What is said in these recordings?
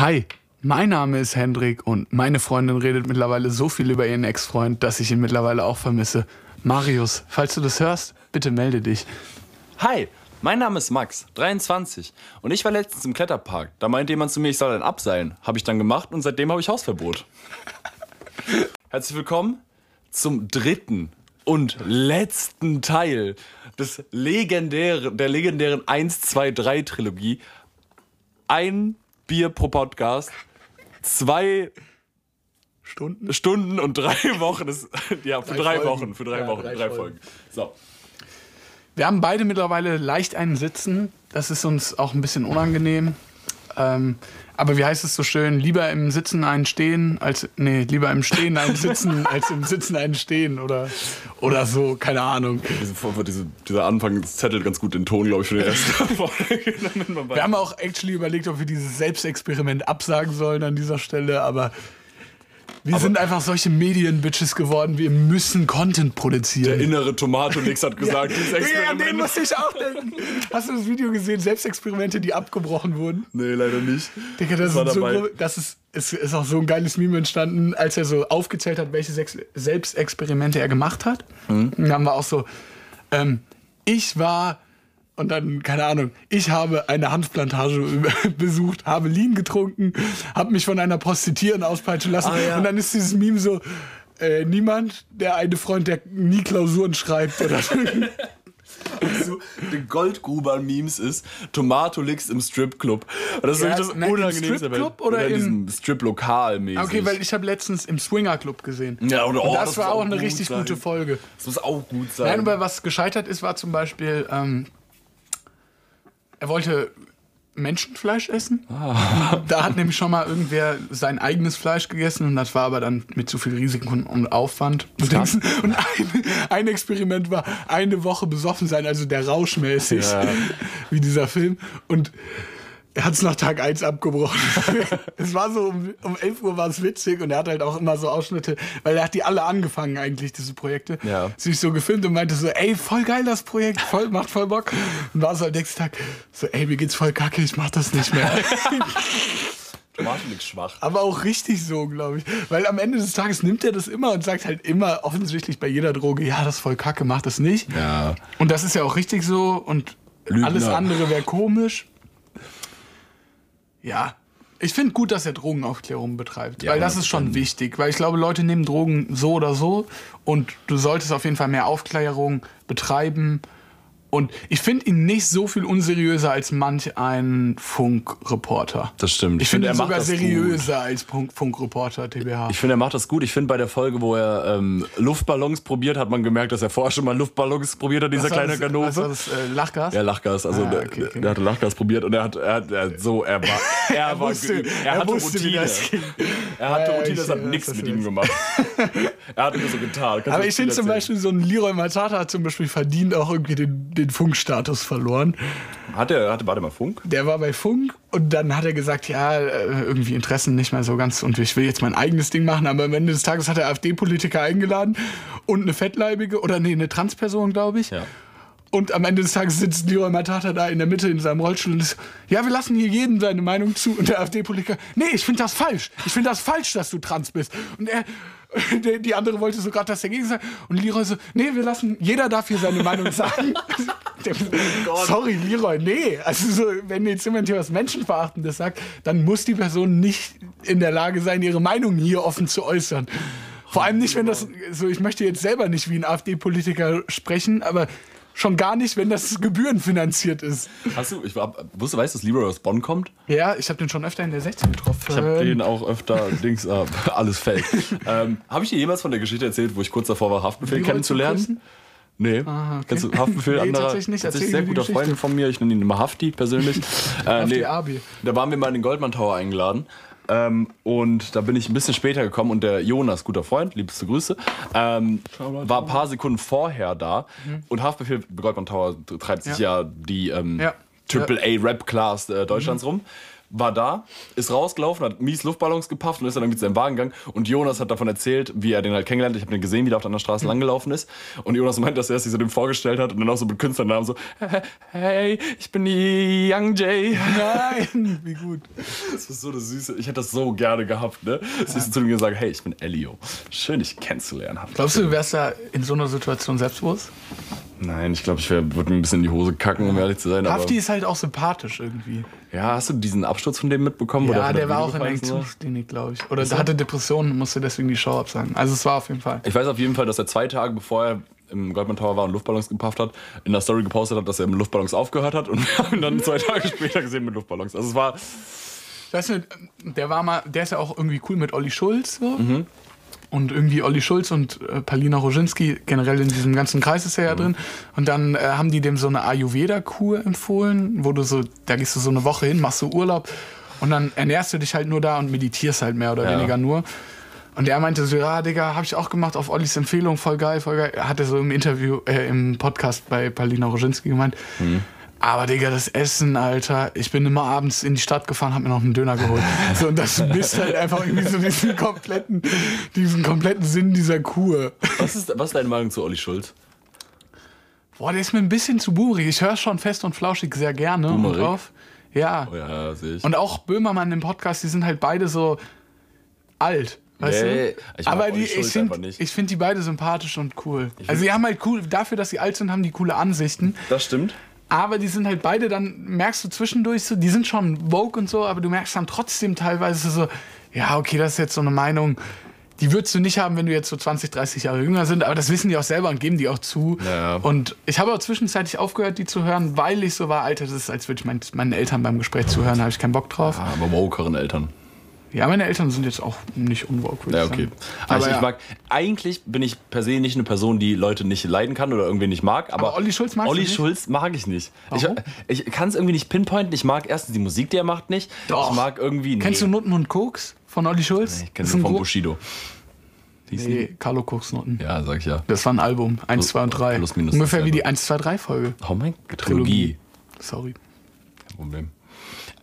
Hi, mein Name ist Hendrik und meine Freundin redet mittlerweile so viel über ihren Ex-Freund, dass ich ihn mittlerweile auch vermisse. Marius, falls du das hörst, bitte melde dich. Hi, mein Name ist Max, 23. Und ich war letztens im Kletterpark. Da meinte jemand zu mir, ich soll dann abseilen. Habe ich dann gemacht und seitdem habe ich Hausverbot. Herzlich willkommen zum dritten und letzten Teil des legendären, der legendären 1, 2, 3 Trilogie. Ein Bier pro Podcast, zwei Stunden? Stunden und drei Wochen. Das, ja, für drei, Folgen. Wochen, für drei Ja, Wochen, drei drei, Folgen. Folgen. So. Wir haben beide mittlerweile leicht einen Sitzen. Das ist uns auch ein bisschen unangenehm. Ähm, aber wie heißt es so schön? Lieber im Sitzen einen Stehen als. Nee, lieber im Stehen einen Sitzen als im Sitzen einen Stehen oder, oder so. Keine Ahnung. Diese, diese, dieser Anfang zettelt ganz gut den Ton, glaube ich, für den Rest der Folge. Man Wir haben auch actually überlegt, ob wir dieses Selbstexperiment absagen sollen an dieser Stelle, aber wir sind einfach solche Medienbitches geworden. Wir müssen Content produzieren. der innere Tomato-Nix hat gesagt, dieses Ja, an den Experiment. musste ich auch denken. Hast du das Video gesehen? Selbstexperimente, die abgebrochen wurden? nee, leider nicht. Digga, das, war ist, so, das ist, ist, ist auch so ein geiles Meme entstanden, als er so aufgezählt hat, welche Sex Selbstexperimente er gemacht hat. Mhm. Und dann haben wir auch so, ähm, ich war, und dann, keine Ahnung, ich habe eine Hanfplantage besucht, habe Lean getrunken, habe mich von einer Prostituierten auspeitschen lassen. Ah, ja. Und dann ist dieses Meme so, äh, niemand, der eine Freund, der nie Klausuren schreibt oder so. die Goldgruber an Memes ist Tomato-Lix im Stripclub. Das ist Ja, wirklich das im Unangenehmste. Stripclub oder in im- diesem Strip-Lokal mäßig. Okay, weil ich habe letztens im Swinger Club gesehen. Ja, oder, oh, das, das war auch auch eine richtig sein. gute Folge. Das muss auch gut sein. Nein, aber was gescheitert ist, war zum Beispiel, ähm, er wollte Menschenfleisch essen. Ah. Da hat nämlich schon mal irgendwer sein eigenes Fleisch gegessen und das war aber dann mit zu viel Risiken und Aufwand. Und, Dings. und ein, ein Experiment war eine Woche besoffen sein, also der Rausch mäßig, Ja. wie dieser Film. Und er hat es nach Tag 1 abgebrochen. es war so, um, um 11 Uhr war es witzig und er hat halt auch immer so Ausschnitte, weil er hat die alle angefangen eigentlich, diese Projekte. Ja. Sich so gefilmt und meinte so, ey, voll geil das Projekt, voll, macht voll Bock. Und war so am nächsten Tag so, ey, mir geht's voll kacke, ich mach das nicht mehr. Schwach. Aber auch richtig so, glaube ich. Weil am Ende des Tages nimmt er das immer und sagt halt immer offensichtlich bei jeder Droge, ja, das ist voll kacke, mach das nicht. Ja. Und das ist ja auch richtig so und Lügner. alles andere wäre komisch. Ja. Ich finde gut, dass er Drogenaufklärung betreibt, Ja, weil das ist schon wichtig, weil ich glaube, Leute nehmen Drogen so oder so und du solltest auf jeden Fall mehr Aufklärung betreiben. Und ich finde ihn nicht so viel unseriöser als manch ein Funkreporter. Das stimmt. Ich finde ihn er macht sogar seriöser als Funk Funkreporter TBH. Ich finde, er macht das gut. Ich finde, bei der Folge, wo er ähm, Luftballons probiert, hat man gemerkt, dass er vorher schon mal Luftballons probiert hat, dieser kleine das- Ganove. was war das äh, Lachgas? Ja, Lachgas. Also Ah, der, okay, okay. der hatte Lachgas probiert und er hat, er hat, er hat so, er war, er, war wusste- er er hatte wusste, Routine. Er hatte Routine, ich das hat nichts mit ihm gemacht. er hat nur so getan. Kannst Aber ich finde zum? Beispiel, so ein Leroy Matata hat zum Beispiel verdient auch irgendwie den, den Funkstatus verloren. Hat er, hatte, warte mal, Funk? Der war bei Funk und dann hat er gesagt, ja, äh, irgendwie Interessen nicht mehr so ganz und ich will jetzt mein eigenes Ding machen, aber am Ende des Tages hat er AfD-Politiker eingeladen und eine fettleibige oder nee, eine Transperson, glaube ich. Ja. Und am Ende des Tages sitzt Leroy Matata da in der Mitte in seinem Rollstuhl und ist, ja, wir lassen hier jedem seine Meinung zu. Und der AfD-Politiker, nee, ich finde das falsch. Ich finde das falsch, dass du trans bist. Und er, der, die andere wollte so gerade das dagegen sagen. Und Leroy so, nee, wir lassen, jeder darf hier seine Meinung sagen. Der, sorry, Leroy, nee. Also so, wenn jetzt jemand hier was Menschenverachtendes sagt, dann muss die Person nicht in der Lage sein, ihre Meinung hier offen zu äußern. Vor allem nicht, wenn das, so ich möchte jetzt selber nicht wie ein AfD-Politiker sprechen, aber schon gar nicht, wenn das gebührenfinanziert ist. Hast du, ich war, wusste, weißt du, dass Leroy aus Bonn kommt? Ja, ich habe den schon öfter in der 16 getroffen. Ich habe den auch öfter, Dings, äh, alles fake. ähm, habe ich dir jemals von der Geschichte erzählt, wo ich kurz davor war, Haftbefehl Leroy zu kennenzulernen? Nee. Ah, okay. Kennst du Haftbefehl Nee, anderer? tatsächlich nicht. Tatsächlich sehr guter. Freund von mir. Ich nenne ihn immer Hafti persönlich. äh, Hafti Abi. Da waren wir mal in den Goldman Tower eingeladen. Ähm, und da bin ich ein bisschen später gekommen und der Jonas, guter Freund, liebste Grüße, ähm, war ein paar Sekunden vorher da. Und Haftbefehl Goldman Tower treibt sich ja, die ähm, Ja. Triple A Rap Class äh, Deutschlands rum. War da, ist rausgelaufen, hat mies Luftballons gepafft und ist dann zu seinem Wagen gegangen. Und Jonas hat davon erzählt, wie er den halt kennengelernt hat. Ich habe den gesehen, wie der auf der anderen Straße langgelaufen ist. Und Jonas meint, dass er sich so dem vorgestellt hat und dann auch so mit Künstlernamen so, hey, ich bin die Young Jay. Nein, wie gut. Das ist so eine süße, ich hätte das so gerne gehabt, ne? Sie ist zu ihm gesagt, hey, ich bin Elio. Schön, dich kennenzulernen. Glaubst du, du wärst da in so einer Situation selbstbewusst? Nein, ich glaube, ich würde mir ein bisschen in die Hose kacken, um ehrlich zu sein. Hafti ist halt auch sympathisch irgendwie. Ja, hast du diesen Absturz von dem mitbekommen? Ja, von der war auch in der so? Entzugsklinik, glaube ich. Oder der hatte Depressionen und musste deswegen die Show absagen. Also es war auf jeden Fall. Ich weiß auf jeden Fall, dass er zwei Tage bevor er im Goldman Tower war und Luftballons gepafft hat, in der Story gepostet hat, dass er mit Luftballons aufgehört hat und wir haben ihn dann zwei Tage später gesehen mit Luftballons. Also es war, Weißt du, der war mal, der ist ja auch irgendwie cool mit Olli Schulz so. Und irgendwie Olli Schulz und äh, Palina Roginski, generell in diesem ganzen Kreis ist er ja drin. Und dann äh, haben die dem so eine Ayurveda-Kur empfohlen, wo du so, da gehst du so eine Woche hin, machst du Urlaub und dann ernährst du dich halt nur da und meditierst halt mehr oder Ja. weniger nur. Und er meinte so, ja, Digga, hab ich auch gemacht auf Ollis Empfehlung, voll geil, voll geil. Er hatte so im Interview, äh, im Podcast bei Palina Roginski gemeint, aber Digga, das Essen, Alter, ich bin immer abends in die Stadt gefahren, hab mir noch einen Döner geholt. So, und das misst halt einfach irgendwie so diesen kompletten, diesen kompletten Sinn dieser Kur. was ist, was ist deine Meinung zu Olli Schulz? Boah, der ist mir ein bisschen zu boomerig. Ich höre schon fest und flauschig sehr gerne und drauf. Ja. Oh ja, sehe ich. Und auch Böhmermann im Podcast, die sind halt beide so alt. Weißt Nee, du? ich Aber die, ich finde find die beide sympathisch und cool. Also die haben halt cool, dafür, dass sie alt sind, haben die coole Ansichten. das stimmt. Aber die sind halt beide, dann merkst du zwischendurch so, die sind schon woke und so, aber du merkst dann trotzdem teilweise so, ja, okay, das ist jetzt so eine Meinung, die würdest du nicht haben, wenn du jetzt so 20, 30 Jahre jünger sind, aber das wissen die auch selber und geben die auch zu. Ja. Und ich habe auch zwischenzeitlich aufgehört, die zu hören, weil ich so war, Alter, das ist, als würde ich mein, meinen Eltern beim Gespräch zuhören, habe ich keinen Bock drauf. Ah, aber wokeren Eltern. Ja, meine Eltern sind jetzt auch nicht unwoke, Ja, okay. Also ich ja. mag, eigentlich bin ich per se nicht eine Person, die Leute nicht leiden kann oder irgendwie nicht mag. Aber, Aber Olli Schulz du Olli? Schulz mag ich nicht. Warum? Ich, ich kann es irgendwie nicht pinpointen. Ich mag erstens die Musik, die er macht, nicht. Doch. Ich mag irgendwie. Kennst du Nutten und Koks von Olli Schulz? Ich kenne ein von Bushido. Hieß die? Nee, Carlo Koks Nutten. Ja, sag ich ja. Das war ein Album. 1, 2 und 3. plus, minus Ungefähr wie die 1, 2, 3 Folge. Oh mein Gott, Trilogie. Sorry. Kein Problem.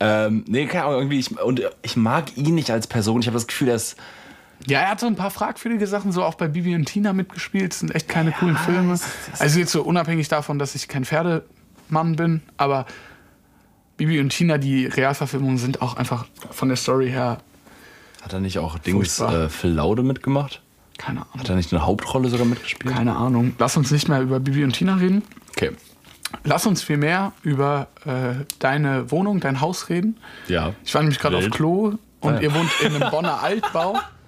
Ähm, nee, keine Ahnung, irgendwie, ich, und ich mag ihn nicht als Person. Ich habe das Gefühl, dass. Ja, er hat so ein paar fragwürdige Sachen, so auch bei Bibi und Tina mitgespielt. Das sind echt keine coolen Filme. Also jetzt so unabhängig davon, dass ich kein Pferdemann bin, aber Bibi und Tina, die Realverfilmungen sind auch einfach von der Story her, Hat er nicht auch Dings äh, Phil Laude mitgemacht? keine Ahnung. Hat er nicht eine Hauptrolle sogar mitgespielt? Keine Ahnung. Lass uns nicht mehr über Bibi und Tina reden. Okay. Lass uns viel mehr über äh, deine Wohnung, dein Haus reden. Ja. Ich war nämlich gerade auf. Klo und ja. ihr wohnt in einem Bonner Altbau.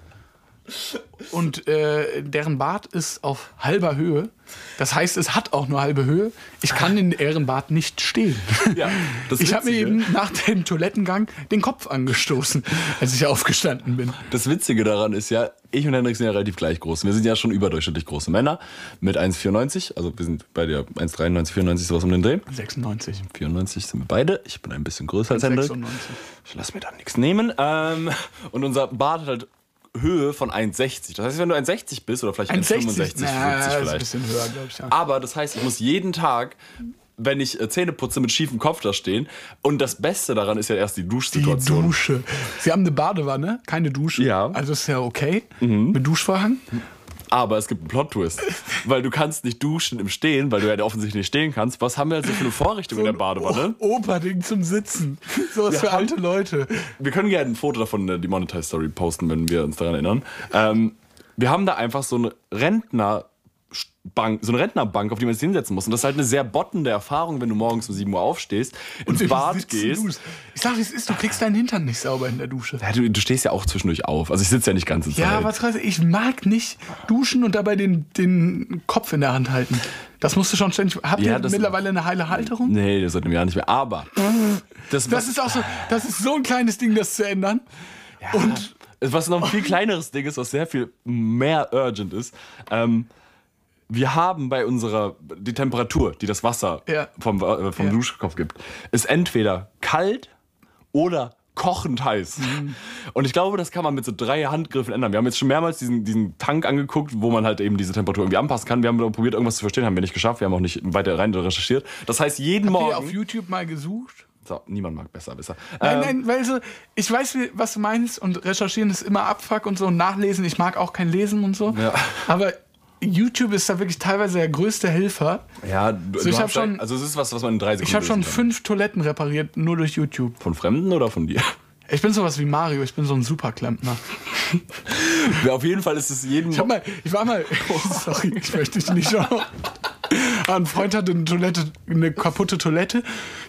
Und äh, deren Bad ist auf halber Höhe. Das heißt, es hat auch nur halbe Höhe. Ich kann in deren Bad nicht stehen. Ja, ich habe mir eben nach dem Toilettengang den Kopf angestoßen, als ich aufgestanden bin. Das Witzige daran ist ja, ich und Hendrik sind ja relativ gleich groß. Wir sind ja schon überdurchschnittlich große Männer mit 1,94. Also wir sind bei dir 1,93, 94, sowas um den Dreh. 96. 94 sind wir beide. Ich bin ein bisschen größer als Hendrik. 96. Ich lass mir da nichts nehmen. Ähm, und unser Bart hat halt Höhe von 1,60. Das heißt, wenn du 1,60 bist oder vielleicht 1,65, 1,60. Na, 50 ist ein vielleicht. bisschen höher, glaube ich. Ja. Aber das heißt, ich muss jeden Tag, wenn ich äh, Zähne putze, mit schiefem Kopf da stehen. Und das Beste daran ist ja erst die Die Duschsituation. Dusche. Sie haben eine Badewanne, keine Dusche. Ja. Mhm. Also ist ja okay. Mit Duschvorhang. Aber es gibt einen Plot-Twist. weil du kannst nicht duschen im Stehen, weil du ja offensichtlich nicht stehen kannst. Was haben wir also für eine Vorrichtung in der Badewanne? O- Operding zum Sitzen. Sowas für alte Leute. Wir können gerne ein Foto davon in die Monetize Story posten, wenn wir uns daran erinnern. Ähm, wir haben da einfach so eine Rentnerbank, so eine Rentnerbank, auf die man sich hinsetzen muss. Und das ist halt eine sehr bottende Erfahrung, wenn du morgens um 7 Uhr aufstehst, ins Im Bad gehst. Ich sag, wie es ist, du kriegst deinen Hintern nicht sauber in der Dusche. Ja, du, du stehst ja auch zwischendurch auf. Also ich sitze ja nicht ganze Zeit. Ja, aber trotzdem, ich mag nicht duschen und dabei den, den Kopf in der Hand halten. Das musst du schon ständig. Habt Ja, ihr mittlerweile eine heile Halterung? Nee, das seit einem Jahr nicht mehr. Aber das, Das ist auch so, das ist so ein kleines Ding, das zu ändern. Und was noch ein viel kleineres Ding ist, was sehr viel mehr urgent ist. Ähm, wir haben bei unserer, die Temperatur, die das Wasser Ja. vom, äh, vom Ja. Duschkopf gibt, ist entweder kalt oder kochend heiß. Mhm. Und ich glaube, das kann man mit so drei Handgriffen ändern. Wir haben jetzt schon mehrmals diesen, diesen Tank angeguckt, wo man halt eben diese Temperatur irgendwie anpassen kann. Wir haben probiert, irgendwas zu verstehen, haben wir nicht geschafft. Wir haben auch nicht weiter rein recherchiert. Das heißt, jeden habt ihr Morgen. auf YouTube mal gesucht? So, niemand mag besser, besser. Nein, Ähm, nein, weil so, ich weiß, was du meinst und recherchieren ist immer Abfuck und so und nachlesen. Ich mag auch kein Lesen und so. Ja. Aber YouTube ist da wirklich teilweise der größte Helfer. Ja, du, So, ich du hab hast schon- Also es ist was, was man in drei Sekunden Ich habe schon fünf Toiletten repariert, nur durch YouTube. Von Fremden oder von dir? Ich bin sowas wie Mario, ich bin so ein Superklempner. Ja, auf jeden Fall ist es jedem. Ich, hab mal, ich war mal, oh, sorry, ich möchte dich nicht schauen. Ein Freund hatte eine Toilette, eine kaputte Toilette.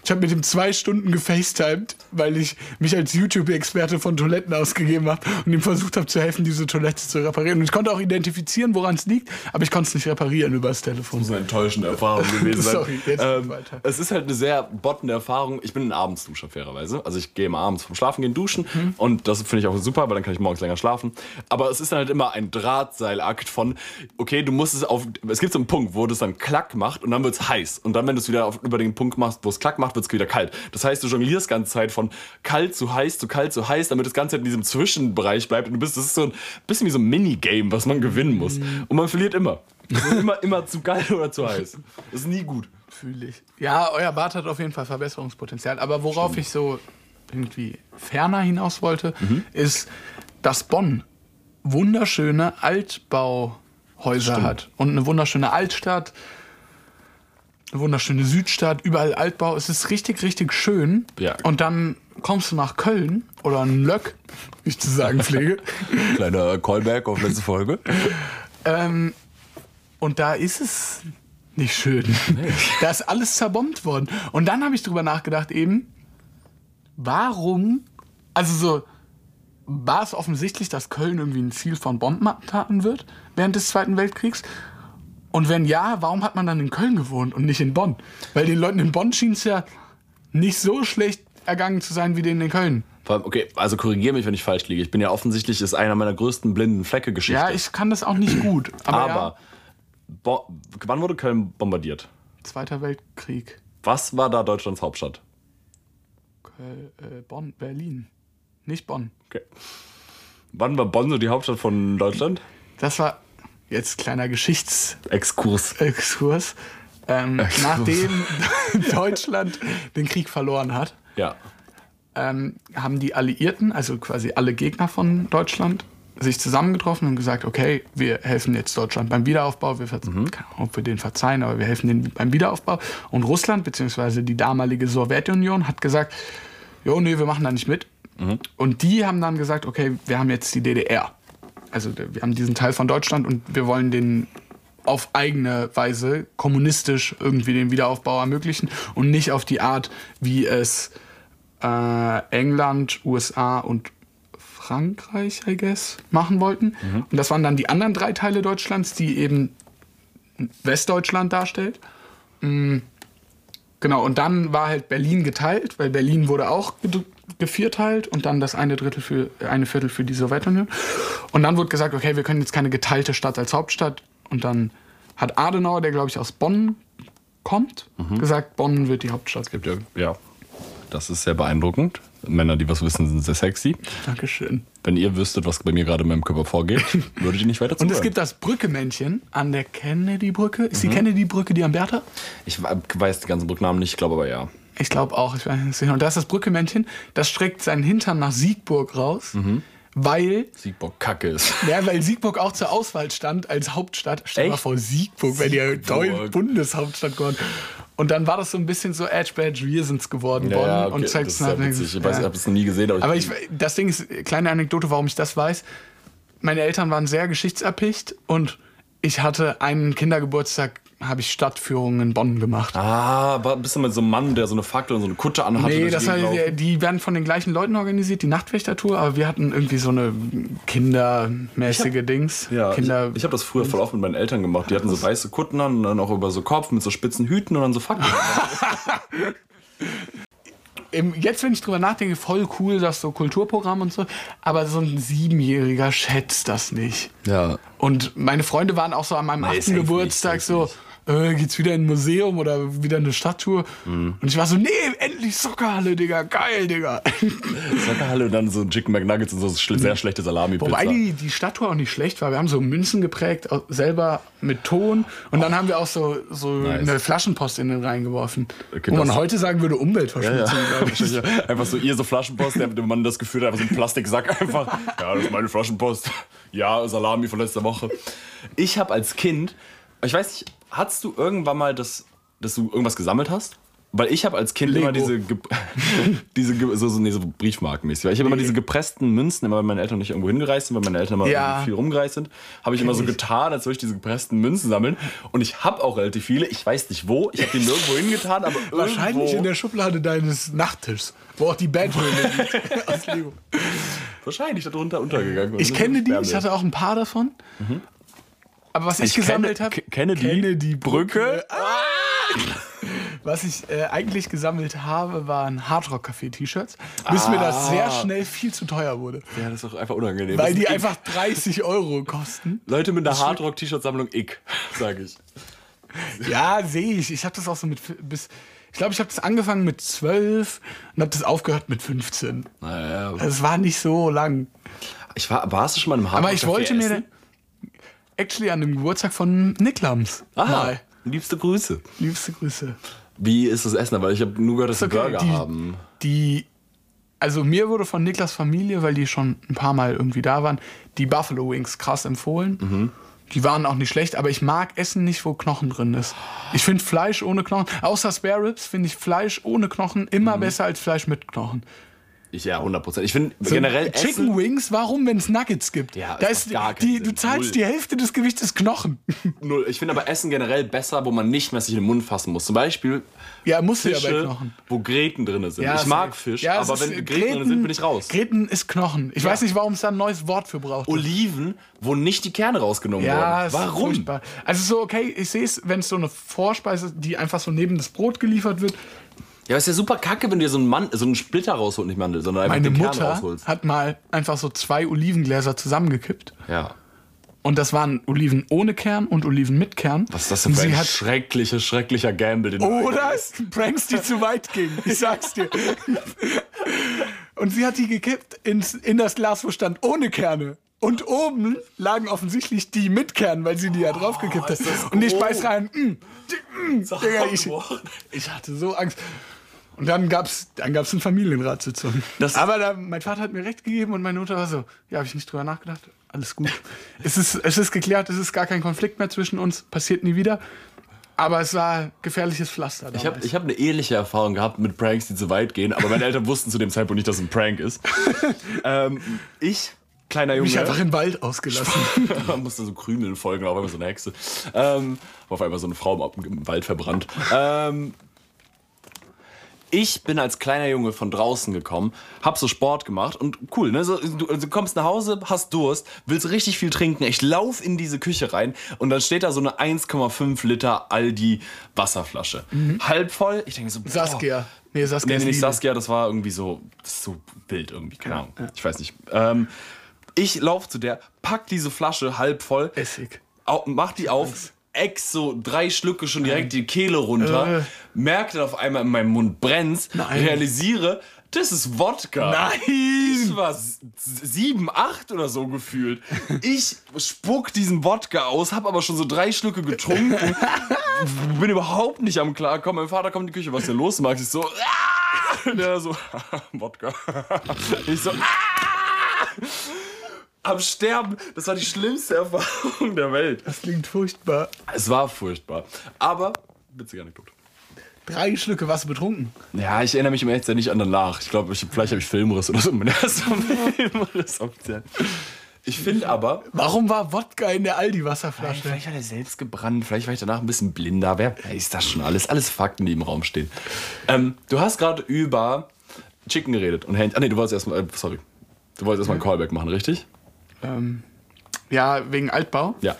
Ich habe mit ihm zwei Stunden gefacetimed, weil ich mich als YouTube-Experte von Toiletten ausgegeben habe und ihm versucht habe zu helfen, diese Toilette zu reparieren. Und ich konnte auch identifizieren, woran es liegt, aber ich konnte es nicht reparieren übers Telefon. Das ist eine enttäuschende Erfahrung gewesen. sein. Sorry, jetzt ähm, weiter. Es ist halt eine sehr bottende Erfahrung. Ich bin ein Abendsduscher, fairerweise. Also ich gehe immer abends vom Schlafen gehen duschen Mhm. und das finde ich auch super, weil dann kann ich morgens länger schlafen. Aber es ist dann halt immer ein Drahtseilakt von, okay, du musst es auf, es gibt so einen Punkt, wo das dann klack macht und dann wird es heiß. Und dann, wenn du es wieder auf, über den Punkt machst, wo es klack macht, wird es wieder kalt. Das heißt, du jonglierst ganze Zeit von kalt zu heiß zu kalt zu heiß, damit das Ganze in diesem Zwischenbereich bleibt. Und du bist, das ist so ein bisschen wie so ein Minigame, was man gewinnen muss. Mhm. Und man verliert immer. Immer, immer zu kalt oder zu heiß. Das ist nie gut. Fühle ich. Ja, euer Bart hat auf jeden Fall Verbesserungspotenzial. Aber worauf ich so irgendwie ferner hinaus wollte, ist, dass Bonn wunderschöne Altbauhäuser hat. Und eine wunderschöne Altstadt, eine wunderschöne Südstadt, überall Altbau. Es ist richtig, richtig schön. Ja. Und dann kommst du nach Köln oder in Löck, wie ich zu sagen pflege. Kleiner Callback auf letzte Folge. Ähm, und da ist es nicht schön. Da ist alles zerbombt worden. Und dann habe ich drüber nachgedacht eben, warum, also so, war es offensichtlich, dass Köln irgendwie ein Ziel von Bombenattentaten wird während des Zweiten Weltkriegs? Und wenn ja, warum hat man dann in Köln gewohnt und nicht in Bonn? Weil den Leuten in Bonn schien es ja nicht so schlecht ergangen zu sein wie denen in Köln. Okay, also korrigiere mich, wenn ich falsch liege. Ich bin ja offensichtlich, ist einer meiner größten blinden Flecke Geschichte. Ja, ich kann das auch nicht gut. Aber, Aber ja, wann wurde Köln bombardiert? Zweiter Weltkrieg. Was war da Deutschlands Hauptstadt? Köl, äh, Bonn, Berlin. Nicht Bonn. Okay. Wann war Bonn so die Hauptstadt von Deutschland? Das war jetzt kleiner Geschichtsexkurs. Exkurs. Ähm, nachdem Deutschland den Krieg verloren hat, Ja. ähm, haben die Alliierten, also quasi alle Gegner von Deutschland, sich zusammengetroffen und gesagt, okay, wir helfen jetzt Deutschland beim Wiederaufbau, wir Ahnung, ob wir den verzeihen, aber wir helfen denen beim Wiederaufbau. Und Russland, beziehungsweise die damalige Sowjetunion, hat gesagt, jo, nee, wir machen da nicht mit. Und die haben dann gesagt, okay, wir haben jetzt die DDR. Also wir haben diesen Teil von Deutschland und wir wollen den auf eigene Weise kommunistisch irgendwie den Wiederaufbau ermöglichen und nicht auf die Art, wie es äh, England, USA und Frankreich, I guess, machen wollten. Und das waren dann die anderen drei Teile Deutschlands, die eben Westdeutschland darstellt. Mm, Genau, und dann war halt Berlin geteilt, weil Berlin wurde auch gevierteilt und dann das eine Drittel für eine Viertel für die Sowjetunion. Und dann wurde gesagt, okay, wir können jetzt keine geteilte Stadt als Hauptstadt. Und dann hat Adenauer, der glaube ich aus Bonn kommt, gesagt, Bonn wird die Hauptstadt. Gibt ja, ja. Das ist sehr beeindruckend. Männer, die was wissen, sind sehr sexy. Dankeschön. Wenn ihr wüsstet, was bei mir gerade in meinem Körper vorgeht, würdet ihr nicht weiter Und zuhören. es gibt das Brückemännchen an der Kennedy-Brücke. Ist Mhm. die Kennedy-Brücke die am Bertha? Ich weiß die ganzen Brücknamen nicht, ich glaube aber ja. Ich glaube auch, ich weiß nicht. Und da ist das Brückemännchen, das streckt seinen Hintern nach Siegburg raus, Mhm. weil Siegburg Kacke ist. Ja, weil Siegburg auch zur Auswahl stand als Hauptstadt. Stell mal vor, Siegburg wäre die neue Bundeshauptstadt geworden. Und dann war das so ein bisschen so Edge Badge, wir sind's geworden, Bonn. Ja, okay, und das zeigst ist ja. Ich weiß, ich habe es noch nie gesehen, aber, Aber ich, das Ding ist, kleine Anekdote, warum ich das weiß. Meine Eltern waren sehr geschichtserpicht und ich hatte einen Kindergeburtstag, habe ich Stadtführungen in Bonn gemacht. Ah, war- bist du mit so einem Mann, der so eine Fackel und so eine Kutsche anhatte? Nee, das die war, laufen? die werden von den gleichen Leuten organisiert, die Nachtwächtertour, aber wir hatten irgendwie so eine kindermäßige Dings. Ja, Kinder ich, ich habe das früher voll oft mit meinen Eltern gemacht. Die hatten so weiße Kutten an und dann auch über so Kopf mit so spitzen Hüten und dann so Fackeln. Jetzt, wenn ich drüber nachdenke, voll cool, das so Kulturprogramm und so, aber so ein Siebenjähriger schätzt das nicht. ja. Und meine Freunde waren auch so an meinem achten Geburtstag nicht, so, äh, geht's wieder in ein Museum oder wieder eine Stadttour. Mhm. Und ich war so, nee, endlich Soccerhalle, Digga, geil, Digga. Soccerhalle und dann so Chicken McNuggets und so sehr schlechte Salami-Pizza. Wobei die, die Stadttour auch nicht schlecht war. Wir haben so Münzen geprägt, selber mit Ton. Und dann haben wir auch so, so Nice. eine Flaschenpost in den reingeworfen. Okay, wo man heute sagen würde, Umweltverschmutzung, glaube ich. Wahrscheinlich Einfach so ihr so Flaschenpost, der man das Gefühl hat, einfach so ein Plastiksack einfach. Ja, das ist meine Flaschenpost. Ja, Salami von letzter Woche. Ich habe als Kind, ich weiß nicht, hattest du irgendwann mal das, dass du irgendwas gesammelt hast? Weil ich habe als Kind Lego. immer diese, ge- diese so, so, nee, so Briefmarkenmäßig. Weil ich habe immer diese gepressten Münzen, immer wenn meine Eltern nicht irgendwo hingereist sind, weil meine Eltern immer Ja. viel rumgereist sind, habe ich immer so getan, als würde ich diese gepressten Münzen sammeln. Und ich habe auch relativ viele. Ich weiß nicht wo. Ich habe die nirgendwo hingetan, aber Wahrscheinlich irgendwo, in der Schublade deines Nachttischs, wo auch die Bandhöhle liegt. aus Lego. Wahrscheinlich darunter untergegangen. Ich kenne die, ich hatte auch ein paar davon. Aber was ich, Ich gesammelt habe. K- Kennedy Brücke. Was ich äh, eigentlich gesammelt habe, waren Hardrock-Café-T-Shirts, bis mir das sehr schnell viel zu teuer wurde. Ja, das ist doch einfach unangenehm. Weil Das die einfach 30 Euro kosten. Leute mit einer Hardrock-T-Shirt-Sammlung, ich, sage ich. Ja, sehe ich. Ich habe das auch so mit bis. Ich glaube, ich habe das angefangen mit 12 und habe das aufgehört mit 15. Naja, Es war nicht so lang. ich war, warst du schon mal im Hardrock Aber ich wollte mir actually an dem Geburtstag von Niklams Aha, mal. liebste Grüße. Liebste Grüße. Wie ist das Essen? Weil ich habe nur gehört, dass sie Okay, Burger die, haben. Die, also mir wurde von Niklas Familie, weil die schon ein paar Mal irgendwie da waren, die Buffalo Wings krass empfohlen. Mhm. Die waren auch nicht schlecht, aber ich mag Essen nicht, wo Knochen drin ist. Ich finde Fleisch ohne Knochen, außer Spare Ribs, finde ich Fleisch ohne Knochen Mhm. immer besser als Fleisch mit Knochen. Ich, ja, 100 Prozent. Ich finde generell Chicken Essen... Wings, warum, wenn es Nuggets gibt? Ja, da ist gar die, du zahlst Null. die Hälfte des Gewichtes Knochen. Null. Ich finde aber Essen generell besser, wo man nicht mehr sich in den Mund fassen muss. Zum Beispiel ja, musst du ja Fische, Knochen. wo Gräten drin sind. Ja, ich mag. Fisch, Ja, aber ist- wenn Gräten, drin sind, bin ich raus. Gräten ist Knochen. Ich weiß nicht, warum es da ein neues Wort für braucht. Oliven, wo nicht die Kerne rausgenommen Ja, wurden. ist Warum? Also so, okay, ich sehe es, wenn es so eine Vorspeise, die einfach so neben das Brot geliefert wird. Ja, ist ja super kacke, wenn du dir so einen, Mann, so einen Splitter rausholst, nicht Mandel, sondern einfach Meine den Kern Mutter rausholst. hat mal einfach so zwei Olivengläser zusammengekippt. Ja. Und das waren Oliven ohne Kern und Oliven mit Kern. Was ist das denn für ein hat schrecklicher, schrecklicher Gamble, den Oder? Pranks, die zu weit gingen. Ich sag's dir. Und sie hat die gekippt ins, in das Glas, wo stand ohne Kerne. Und oben lagen offensichtlich die mit Kernen, weil sie die ja draufgekippt hat. ist das Und ich beiß rein. Mm, mm, Digga, ich, ich hatte so Angst. Und dann gab's, dann gab's eine Familienratssitzung. Das- Aber da, mein Vater hat mir recht gegeben und meine Mutter war so, ja, habe ich nicht drüber nachgedacht. Alles gut. es, ist, es ist geklärt, es ist gar kein Konflikt mehr zwischen uns, passiert nie wieder. Aber es war gefährliches Pflaster damals. Ich habe ich hab eine ähnliche Erfahrung gehabt mit Pranks, die zu weit gehen, aber meine Eltern wussten zu dem Zeitpunkt nicht, dass es ein Prank ist. ähm, ich, kleiner Junge, mich einfach im Wald ausgelassen. man musste so Krümeln folgen, auf einmal so eine Hexe. Ähm, auf einmal so eine Frau im, im Wald verbrannt. Ähm, ich bin als kleiner Junge von draußen gekommen, hab so Sport gemacht und cool, ne? So, du, du kommst nach Hause, hast Durst, willst richtig viel trinken. Ich lauf in diese Küche rein und dann steht da so eine 1,5 Liter Aldi Wasserflasche. Halb voll. Ich denke so, boah. Saskia. Nee, Saskia Nee, nee, nicht. Saskia, das war irgendwie so, so wild irgendwie, keine Ahnung. Ich weiß nicht. Ähm, ich lauf zu der, pack diese Flasche halb voll, Essig. au- mach die auf, ex so drei Schlücke schon direkt die Kehle runter, Äh. merke dann auf einmal in meinem Mund brennt's, Nein. realisiere, das ist Wodka. Nein! Ich war sieben, acht oder so gefühlt. Ich spuck diesen Wodka aus, hab aber schon so drei Schlücke getrunken, bin überhaupt nicht am Klarkommen. Mein Vater kommt in die Küche, was ist denn los, Max? Ich so, ah! Und Der so, Wodka. Ich so, ah! Am Sterben. Das war die schlimmste Erfahrung der Welt. Das klingt furchtbar. Es war furchtbar. Aber, witzige Anekdote. Drei Schlücke Wasser betrunken. Ja, ich erinnere mich im Ernst nicht an danach. Ich glaube, ich, vielleicht habe ich Filmriss oder so. Mein erster Filmriss offiziell. Ich finde aber, Warum war Wodka in der Aldi-Wasserflasche? vielleicht hat er selbst gebrannt, vielleicht war ich danach ein bisschen blinder. Wer weiß das schon alles? Alles Fakten, die im Raum stehen. Ähm, du hast gerade über Chicken geredet und Hähnchen. Ah, nee, du wolltest erstmal, äh, sorry. Du wolltest erstmal einen Callback machen, richtig? Ähm, ja, wegen Altbau. Ja.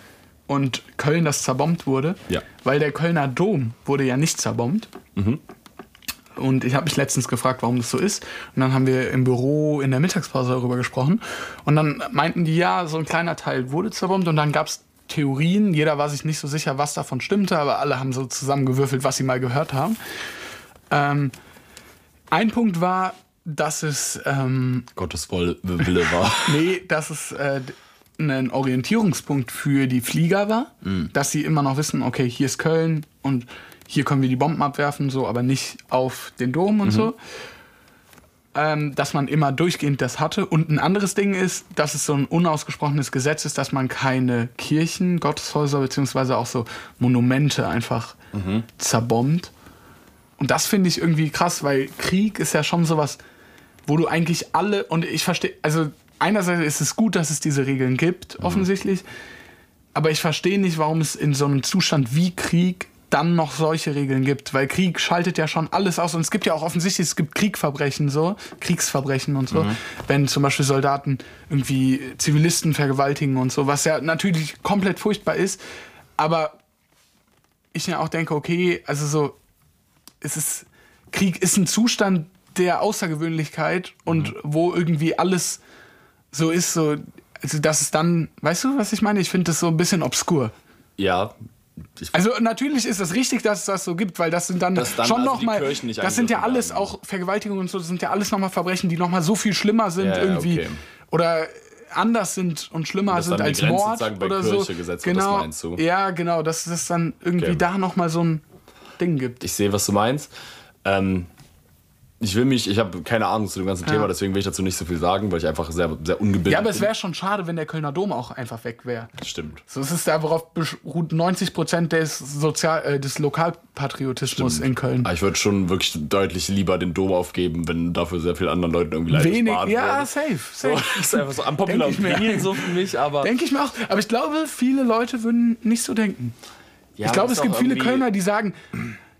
Und Köln, das zerbombt wurde. Ja. Weil der Kölner Dom wurde ja nicht zerbombt. Und ich habe mich letztens gefragt, warum das so ist. Und dann haben wir im Büro in der Mittagspause darüber gesprochen. Und dann meinten die, ja, so ein kleiner Teil wurde zerbombt. Und dann gab es Theorien. Jeder war sich nicht so sicher, was davon stimmte, aber alle haben so zusammengewürfelt, was sie mal gehört haben. Ähm, ein Punkt war, dass es ähm, Gottes Wille war. Nee, dass es äh, ein Orientierungspunkt für die Flieger war, dass sie immer noch wissen, okay, hier ist Köln und hier können wir die Bomben abwerfen, so, aber nicht auf den Dom und so. Ähm, dass man immer durchgehend das hatte. Und ein anderes Ding ist, dass es so ein unausgesprochenes Gesetz ist, dass man keine Kirchen, Gotteshäuser beziehungsweise auch so Monumente einfach zerbombt. Und das finde ich irgendwie krass, weil Krieg ist ja schon sowas, wo du eigentlich alle, und ich verstehe, also einerseits ist es gut, dass es diese Regeln gibt, offensichtlich, aber ich verstehe nicht, warum es in so einem Zustand wie Krieg dann noch solche Regeln gibt, weil Krieg schaltet ja schon alles aus und es gibt ja auch offensichtlich, es gibt Kriegverbrechen so, Kriegsverbrechen und so, wenn zum Beispiel Soldaten irgendwie Zivilisten vergewaltigen und so, was ja natürlich komplett furchtbar ist, aber ich ja auch denke, okay, also so, es ist, Krieg ist ein Zustand der Außergewöhnlichkeit und wo irgendwie alles so ist, so, also dass es dann, weißt du, was ich meine? Ich finde das so ein bisschen obskur. ja. Also natürlich ist es richtig, dass es das so gibt, weil das sind dann, dann schon also noch die mal, Kirchen nicht das sind ja alles werden. auch Vergewaltigungen und so, das sind ja alles nochmal Verbrechen, die nochmal so viel schlimmer sind Ja, irgendwie okay. oder anders sind und schlimmer Dass sind als Grenze Mord oder Kirche so. das genau, ja genau, dass es dann irgendwie Okay. da nochmal so ein Ding gibt. ich sehe, was du meinst. Ähm, ich will mich, ich habe keine Ahnung zu dem ganzen Thema, deswegen will ich dazu nicht so viel sagen, weil ich einfach sehr, sehr ungebildet Ja, aber es bin. wäre schon schade, wenn der Kölner Dom auch einfach weg wäre. Stimmt. So, es ist da, worauf beruht 90 Prozent des, Sozial äh, des Lokalpatriotismus in Köln. Aber ich würde schon wirklich deutlich lieber den Dom aufgeben, wenn dafür sehr vielen anderen Leuten irgendwie Leid Wenig, ja, würde. safe, So, safe. das ist einfach so unpopular. Opinion so für mich, aber Denke ich mir auch. Aber ich glaube, viele Leute würden nicht so denken. ja, ich glaube, es gibt viele Kölner, die sagen,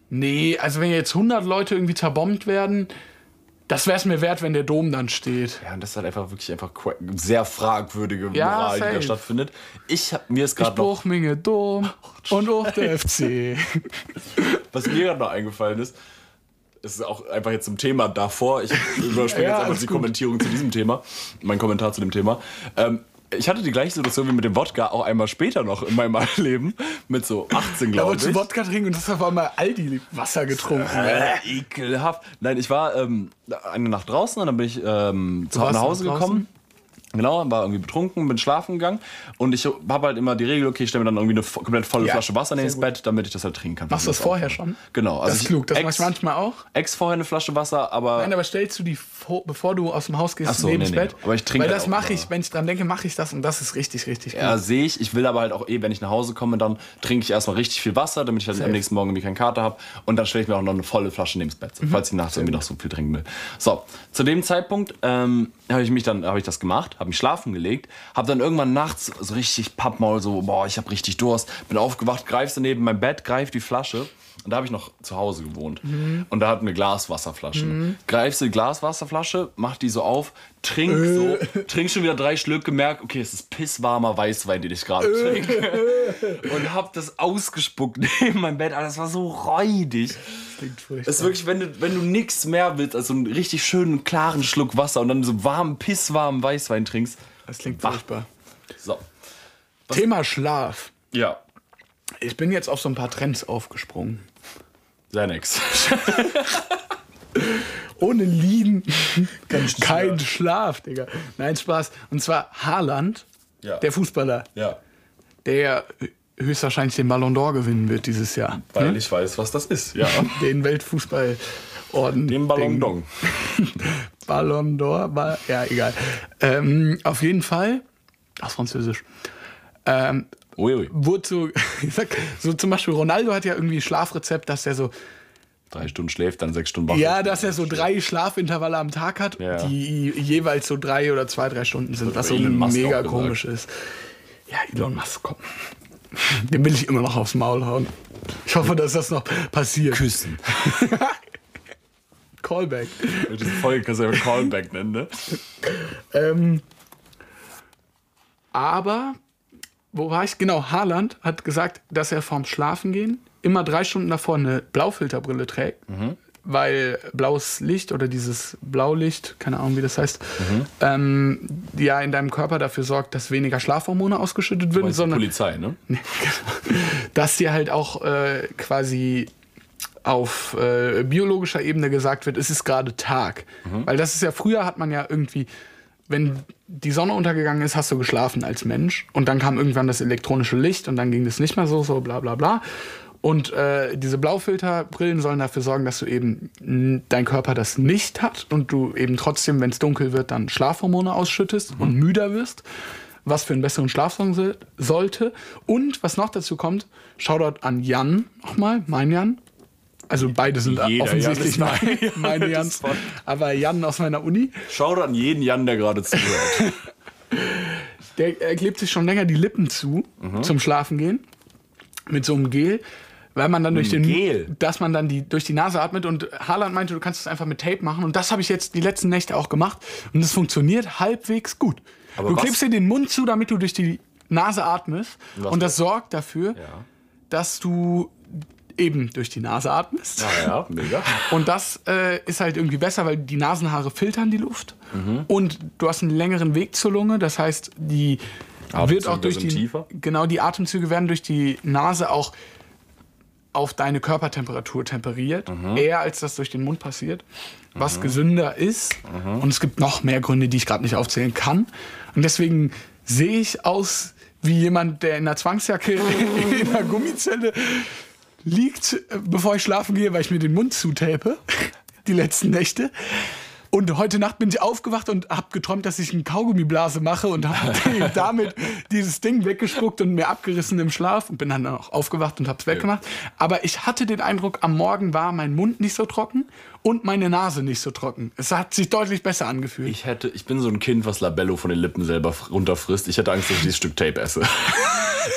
nee, also wenn jetzt 100 Leute irgendwie zerbombt werden, das wäre es mir wert, wenn der Dom dann steht. Ja, und das ist halt einfach wirklich einfach sehr fragwürdige Ja, Moral, die da safe. stattfindet. Ich hab mir ist gerade noch, Bruchminge Dom und auch der FC. was mir gerade noch eingefallen ist, ist auch einfach jetzt zum Thema davor. Ich überspringe Ja, jetzt einfach die gut. Kommentierung zu diesem Thema, mein Kommentar zu dem Thema. Ähm, ich hatte die gleiche Situation wie mit dem Wodka auch einmal später noch in meinem Leben mit so 18 Da glaube wolltest ich. du Wodka trinken und hast auf einmal Aldi-Wasser getrunken. Äh, ekelhaft. Nein, ich war ähm, eine Nacht draußen und dann bin ich ähm, zu nach Hause gekommen. Genau, war irgendwie betrunken, bin schlafen gegangen und ich habe halt immer die Regel, okay, ich stelle mir dann irgendwie eine komplett volle Ja, Flasche Wasser ins. Bett, damit ich das halt trinken kann. Machst du das vorher schon? Genau. Also Das ist ich- klug. Das ex, mach ich manchmal auch. Ex vorher eine Flasche Wasser, aber Nein, aber stellst du die, vor, bevor du aus dem Haus gehst, so, neben nee, das nee. Bett? Aber ich trinke Weil halt das mache ich, wenn ich dran denke, mache ich das und das ist richtig, richtig gut. ja, sehe ich. Ich will aber halt auch eh, wenn ich nach Hause komme, dann trinke ich erstmal richtig viel Wasser, damit ich halt am nächsten Morgen irgendwie keinen Kater habe. Und dann stelle ich mir auch noch eine volle Flasche neben das Bett, so, Mhm. falls ich nachts irgendwie noch so viel trinken will. So, zu dem Zeitpunkt ähm, habe ich mich dann, habe ich das gemacht, habe mich schlafen gelegt, habe dann irgendwann nachts so richtig Pappmaul, so, boah, ich habe richtig Durst, bin aufgewacht, greifst neben mein Bett, greif die Flasche. Und da habe ich noch zu Hause gewohnt. Mhm. Und da hatten wir Glaswasserflaschen. Greifst du die Glaswasserflasche, mach die so auf, trink Äh. so, trink schon wieder drei Schlücke, merk, okay, es ist pisswarmer Weißwein, den ich gerade Äh. trinke. Und hab das ausgespuckt neben meinem Bett. Alter, das war so räudig. Klingt furchtbar. Das ist wirklich, wenn du, wenn du nichts mehr willst, als so einen richtig schönen, klaren Schluck Wasser und dann so warmen, pisswarmen Weißwein trinkst. Das klingt Bah. furchtbar. So. Thema Schlaf. Ja. Ich bin jetzt auf so ein paar Trends aufgesprungen. Sehr nix. Ohne Lieden kein Schlaf, Digga. Nein, Spaß. Und zwar Haaland, Ja. der Fußballer, Ja. der höchstwahrscheinlich den Ballon d'Or gewinnen wird dieses Jahr. Weil ich weiß, was das ist. Ja. Den Weltfußballorden. Den Ballon. Dong. Ballon d'Or, ja, egal. Ähm, auf jeden Fall, aus Französisch, ähm, Ui, ui. wurde so, ich sag, so zum Beispiel Ronaldo hat ja irgendwie ein Schlafrezept, dass er so, Drei Stunden schläft, dann sechs Stunden wach. ja, dass er so drei Schlafintervalle am Tag hat, Ja. die jeweils so drei oder zwei, drei Stunden sind, was so mega komisch ist. Ja, Elon Musk, komm. Den will ich immer noch aufs Maul hauen. Ich hoffe, dass das noch passiert. Küssen. Callback. Diese Folge kannst du ja Callback nennen, ne? Ähm, aber, wo war ich? Genau, Haaland hat gesagt, dass er vorm Schlafengehen immer drei Stunden davor eine Blaufilterbrille trägt, weil blaues Licht oder dieses Blaulicht, keine Ahnung, wie das heißt, ähm, ja in deinem Körper dafür sorgt, dass weniger Schlafhormone ausgeschüttet werden, sondern Polizei, ne? dass dir halt auch äh, quasi auf äh, biologischer Ebene gesagt wird, es ist gerade Tag. Weil das ist ja, früher hat man ja irgendwie, wenn die Sonne untergegangen ist, hast du geschlafen als Mensch. Und dann kam irgendwann das elektronische Licht und dann ging das nicht mehr so, so bla bla bla. Und äh, diese Blaufilterbrillen sollen dafür sorgen, dass du eben dein Körper das nicht hat und du eben trotzdem, wenn es dunkel wird, dann Schlafhormone ausschüttest und müder wirst, was für einen besseren Schlaf sorgen sollte. Und was noch dazu kommt, Shoutout an Jan nochmal, mein Jan. Also beide sind Jeder offensichtlich Jan mein- meine Jans. Aber Jan aus meiner Uni, Schau an jeden Jan, der gerade zuhört. der er klebt sich schon länger die Lippen zu Mhm. zum Schlafen gehen mit so einem Gel, weil man dann durch den Gel? dass man dann die durch die Nase atmet und Haaland meinte, du kannst es einfach mit Tape machen und das habe ich jetzt die letzten Nächte auch gemacht und es funktioniert halbwegs gut. Aber du was- klebst dir den Mund zu, damit du durch die Nase atmest Was und das sorgt dafür, ja. dass du eben durch die Nase atmest. Ja, ja, mega. Und das äh, ist halt irgendwie besser, weil die Nasenhaare filtern die Luft. Mhm. Und du hast einen längeren Weg zur Lunge. Das heißt, die Atemzüge wird auch durch die tiefer? genau die Atemzüge werden durch die Nase auch auf deine Körpertemperatur temperiert, Mhm. eher als das durch den Mund passiert, was gesünder ist. Mhm. Und es gibt noch mehr Gründe, die ich gerade nicht aufzählen kann. Und deswegen sehe ich aus wie jemand, der in einer Zwangsjacke in einer Gummizelle liegt, äh, bevor ich schlafen gehe, weil ich mir den Mund zutape, die letzten Nächte. Und heute Nacht bin ich aufgewacht und habe geträumt, dass ich eine Kaugummiblase mache und habe damit dieses Ding weggespuckt und mir abgerissen im Schlaf und bin dann auch aufgewacht und habe es weggemacht. Aber ich hatte den Eindruck, am Morgen war mein Mund nicht so trocken und meine Nase nicht so trocken. Es hat sich deutlich besser angefühlt. Ich hätte, ich bin so ein Kind, was Labello von den Lippen selber runterfrisst. Ich hätte Angst, dass ich dieses Stück Tape esse.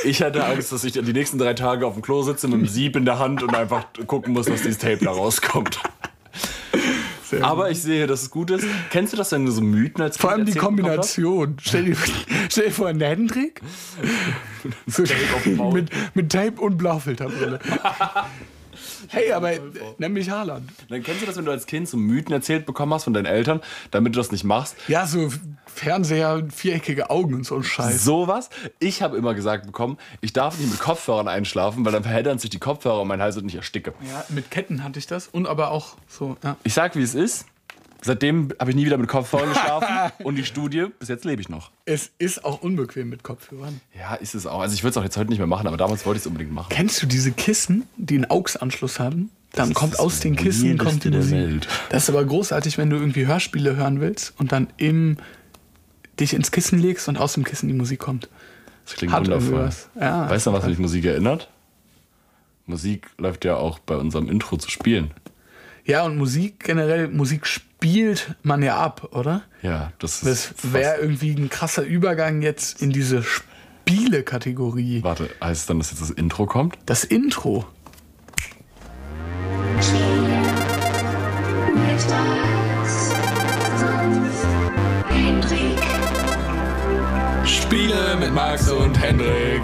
Ich hätte Angst, dass ich die nächsten drei Tage auf dem Klo sitze mit einem Sieb in der Hand und einfach gucken muss, dass dieses Tape da rauskommt. Sehr Aber ich sehe, dass es gut ist. Kennst du das, wenn du so Mythen als Kind Vor allem die? Kombination. Stell dir, stell dir vor, einen Hendrik. So, mit, mit Tape und Blaufilterbrille. Hey, aber nenn mich Haaland. Dann kennst du das, wenn du als Kind so Mythen erzählt bekommen hast von deinen Eltern, damit du das nicht machst. Ja, so Fernseher, viereckige Augen und so ein Scheiß. Sowas. Ich habe immer gesagt bekommen, ich darf nicht mit Kopfhörern einschlafen, weil dann verheddern sich die Kopfhörer um meinen Hals und ich ersticke. Ja, mit Ketten hatte ich das und aber auch so, ja. Ich sag, wie es ist. Seitdem habe ich nie wieder mit Kopfhörern geschlafen und die Studie, bis jetzt lebe ich noch. Es ist auch unbequem mit Kopfhörern. Ja, ist es auch. Also ich würde es auch jetzt heute nicht mehr machen, aber damals wollte ich es unbedingt machen. Kennst du diese Kissen, die einen AUX-Anschluss haben? Dann ist kommt das aus den Kissen kommt die Musik. Welt. Das ist aber großartig, wenn du irgendwie Hörspiele hören willst und dann im dich ins Kissen legst und aus dem Kissen die Musik kommt. Das klingt Hat wundervoll. Ja. weißt du, was mich Musik erinnert? Musik läuft ja auch bei unserem Intro zu spielen. Ja, und Musik generell, Musik spielt man ja ab, oder? Ja, das Das ist. wäre irgendwie ein krasser Übergang jetzt in diese Spiele-Kategorie. Warte, heißt es dann, dass jetzt das Intro kommt? Das Intro. Mit Max und Hendrik. Spiele mit Max und Hendrik.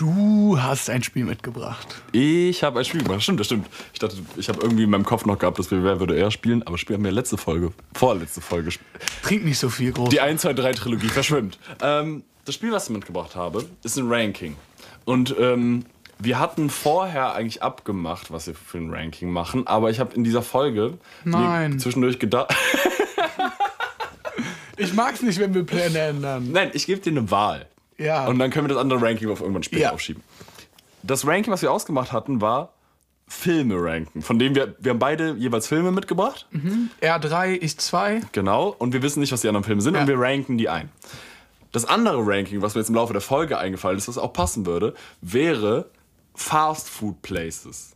Du hast ein Spiel mitgebracht. Ich habe ein Spiel gemacht. Stimmt, das stimmt. Ich dachte, ich habe irgendwie in meinem Kopf noch gehabt, dass wir Wer würde eher spielen, aber Spiel haben wir letzte Folge, vorletzte Folge gespielt. Trink nicht so viel groß. Die 1, 2, 3 Trilogie verschwimmt. Ähm, das Spiel, was ich mitgebracht habe, ist ein Ranking. Und ähm, wir hatten vorher eigentlich abgemacht, was wir für ein Ranking machen, aber ich habe in dieser Folge Nein. zwischendurch gedacht. Ich mag's nicht, wenn wir Pläne ändern. Nein, ich gebe dir eine Wahl. Ja. Und dann können wir das andere Ranking auf irgendwann später Ja. aufschieben. Das Ranking, was wir ausgemacht hatten, war Filme ranken, von dem wir, wir haben beide jeweils Filme mitgebracht. R3, ich 2. Genau, und wir wissen nicht, was die anderen Filme sind Ja. und wir ranken die ein. Das andere Ranking, was mir jetzt im Laufe der Folge eingefallen ist, was auch passen würde, wäre Fast Food Places.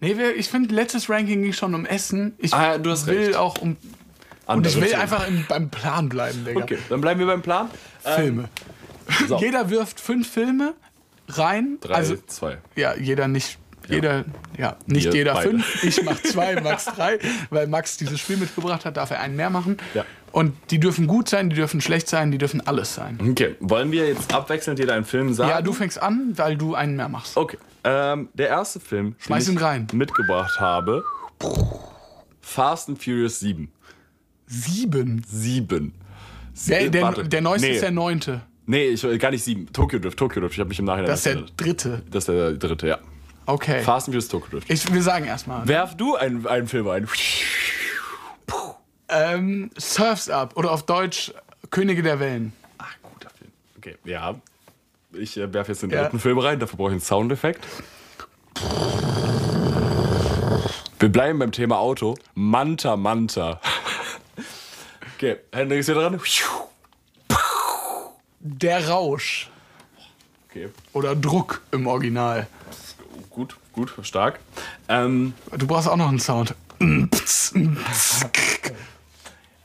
Nee, ich finde, letztes Ranking ging schon um Essen. Ich Ah, du hast will recht. auch um. Und Andere ich will Themen. einfach im, beim Plan bleiben, Digga. Okay, dann bleiben wir beim Plan. Filme. So. Jeder wirft fünf Filme rein. Drei, Also, zwei. ja, jeder nicht. Jeder, ja, nicht Wir jeder beide. fünf. Ich mach zwei, Max drei. Weil Max dieses Spiel mitgebracht hat, darf er einen mehr machen. Ja. Und die dürfen gut sein, die dürfen schlecht sein, die dürfen alles sein. Okay, wollen wir jetzt abwechselnd jeder einen Film sagen? Ja, du fängst an, weil du einen mehr machst. Okay. Ähm, der erste Film, Schmeiß den ihn ich rein. mitgebracht habe, Fast and Furious 7. Sieben. 7. Der, der, der neueste Nee. ist der neunte. Nee, ich, gar nicht 7. Tokyo Drift, Tokyo Drift. Ich habe mich im Nachhinein Das ist der erinnert. dritte. Das ist der dritte, ja. Okay. Fast and Furious Tokyo Drift. Ich, wir sagen erstmal. Werf du einen, einen Film ein. Ähm, Surfs Up oder auf Deutsch Könige der Wellen. Ach, guter Film. Okay, ja. Ich äh, werfe jetzt den Ja. dritten Film rein, dafür brauche ich einen Soundeffekt. Wir bleiben beim Thema Auto. Manta Manta. Okay, Hendrik ist hier dran. Der Rausch Okay, oder Druck im Original. gut, gut, stark. Ähm, Du brauchst auch noch einen Sound.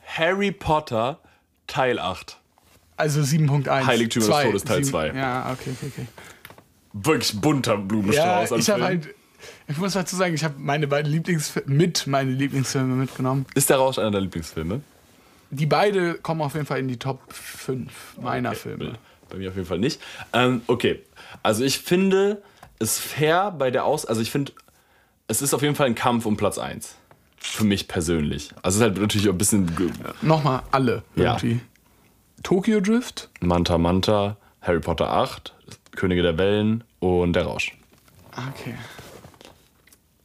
Harry Potter Teil 8. Also 7.1. Heiligtümer des. Todes, Teil Sieben- zwei. Ja, okay, okay, okay. Wirklich bunter Ja, Blumenstrauß. an ich habe halt, ich muss dazu sagen, ich habe meine beiden Lieblingsfilme mit meine Lieblingsfilme mitgenommen. Ist der Rausch einer der Lieblingsfilme? Die beide kommen auf jeden Fall in die Top 5 meiner Filme. Bei mir auf jeden Fall nicht. Ähm, okay, also ich finde es fair bei der Aus... Also ich finde, es ist auf jeden Fall ein Kampf um Platz 1. Für mich persönlich. Also es ist halt natürlich auch ein bisschen Nochmal alle Ja. irgendwie. Tokyo Drift. Manta Manta, Harry Potter 8, Könige der Wellen und Der Rausch. Okay.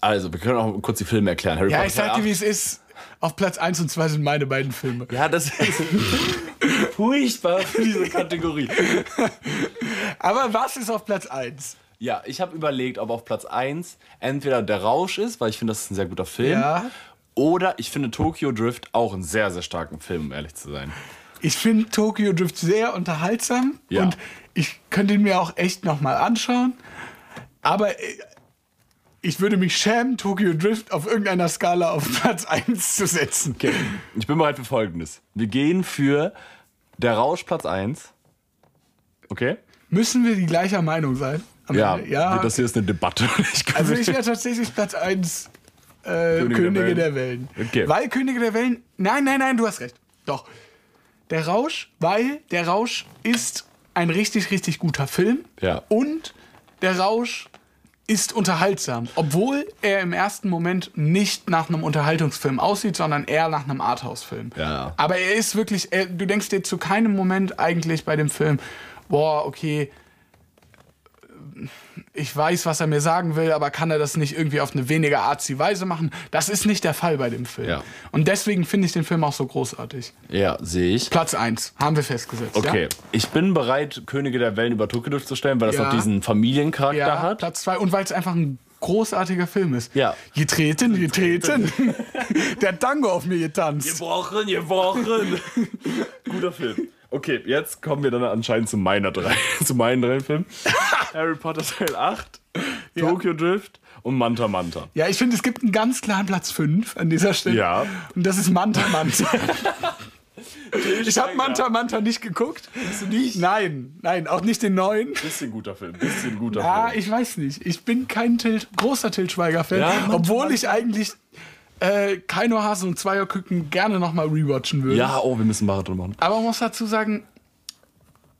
Also, wir können auch kurz die Filme erklären. Harry Ja, Potter ich sag dir, wie es ist. Auf Platz 1 und 2 sind meine beiden Filme. Ja, das ist furchtbar für diese Kategorie. Aber was ist auf Platz 1? Ja, ich habe überlegt, ob auf Platz 1 entweder Der Rausch ist, weil ich finde, das ist ein sehr guter Film. Ja. Oder ich finde Tokyo Drift auch einen sehr, sehr starken Film, um ehrlich zu sein. Ich finde Tokyo Drift sehr unterhaltsam Ja. und ich könnte ihn mir auch echt nochmal anschauen. Aber äh, ich würde mich schämen, Tokyo Drift auf irgendeiner Skala auf Platz 1 zu setzen. Okay, ich bin bereit für Folgendes. Wir gehen für Der Rausch Platz 1. Okay? Müssen wir die gleicher Meinung sein? Ja, ja. das hier ist eine Debatte. Ich Also ich wäre tatsächlich Platz 1 äh, Könige Könige, der der Wellen. Okay. Weil Könige der Wellen. Nein, nein, nein, du hast recht. Doch. Der Rausch, weil der Rausch ist ein richtig, richtig guter Film. Ja. Und der Rausch ist unterhaltsam, obwohl er im ersten Moment nicht nach einem Unterhaltungsfilm aussieht, sondern eher nach einem Arthouse-Film. Ja. Aber er ist wirklich, er, du denkst dir zu keinem Moment eigentlich bei dem Film, boah, okay, ich weiß, was er mir sagen will, aber kann er das nicht irgendwie auf eine weniger artsy Weise machen? Das ist nicht der Fall bei dem Film. Ja. Und deswegen finde ich den Film auch so großartig. ja, sehe ich. Platz 1, haben wir festgesetzt. Okay, Ja? ich bin bereit, Könige der Wellen über Tokyo Drift zu stellen, weil das Ja. auch diesen Familiencharakter Ja, hat. Platz 2 und weil es einfach ein großartiger Film ist. Ja. Getreten, getreten. der Tango auf mir getanzt. Gebrochen, gebrochen. Guter Film. Okay, jetzt kommen wir dann anscheinend zu meiner drei, zu meinen drei Filmen. Harry Potter Teil 8, Tokyo Drift und Manta Manta. Ja, ich finde, es gibt einen ganz klaren Platz 5 an dieser Stelle. Ja. Und das ist Manta Manta. ich habe Manta Manta nicht geguckt. Hast du nicht? Nein, nein, auch nicht den neuen. Bisschen guter Film, bisschen guter Ja, Film. ich weiß nicht. Ich bin kein Til großer Til Schweiger-Fan, Ja, Manta obwohl ich eigentlich äh, Keino Hasen und Zweierküken gerne nochmal rewatchen würde. Ja, oh, wir müssen Marathon machen. Aber man muss dazu sagen,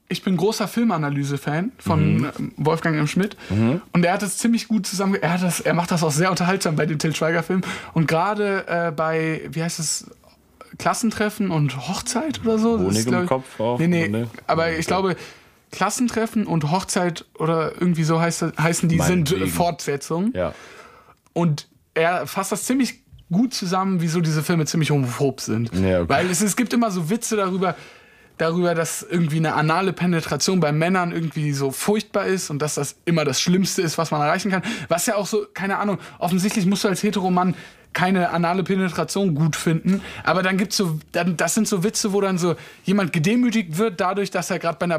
ich bin großer Filmanalyse-Fan von Mhm. ähm, Wolfgang M. Schmidt. Und er hat es ziemlich gut zusammen. Er, hat das, er macht das auch sehr unterhaltsam bei den Til Schweiger-Filmen. Und gerade äh, bei, wie heißt es, Klassentreffen und Hochzeit oder so. Honig ist, im ich- Kopf auch, Nee, nee. ne? Aber ich glaube, Klassentreffen und Hochzeit oder irgendwie so heißt, heißen die, sind äh, Fortsetzungen. Ja. Und er fasst das ziemlich gut zusammen, wieso diese Filme ziemlich homophob sind. Ja, okay. Weil es, es gibt immer so Witze darüber, darüber, dass irgendwie eine anale Penetration bei Männern irgendwie so furchtbar ist und dass das immer das Schlimmste ist, was man erreichen kann. Was ja auch so, keine Ahnung, offensichtlich musst du als Heteromann keine anale Penetration gut finden, aber dann gibt's so, dann, das sind so Witze, wo dann so jemand gedemütigt wird dadurch, dass er gerade bei einer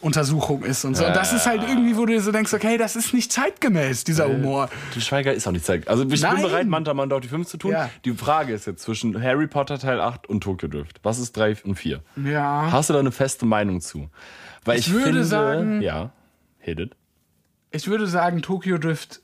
Prostata-Untersuchung ist und so. Und das ist halt irgendwie, wo du dir so denkst, okay, das ist nicht zeitgemäß, dieser Humor. Die Schweiger ist auch nicht zeigt. Also ich Nein. bin bereit, Manta Manta auf die 5 zu tun. Ja. Die Frage ist jetzt zwischen Harry Potter Teil 8 und Tokyo Drift. Was ist 3 und 4? Ja. Hast du da eine feste Meinung zu? Weil ich, Ich würde finde, sagen- ja, hit it. Ich würde sagen, Tokyo Drift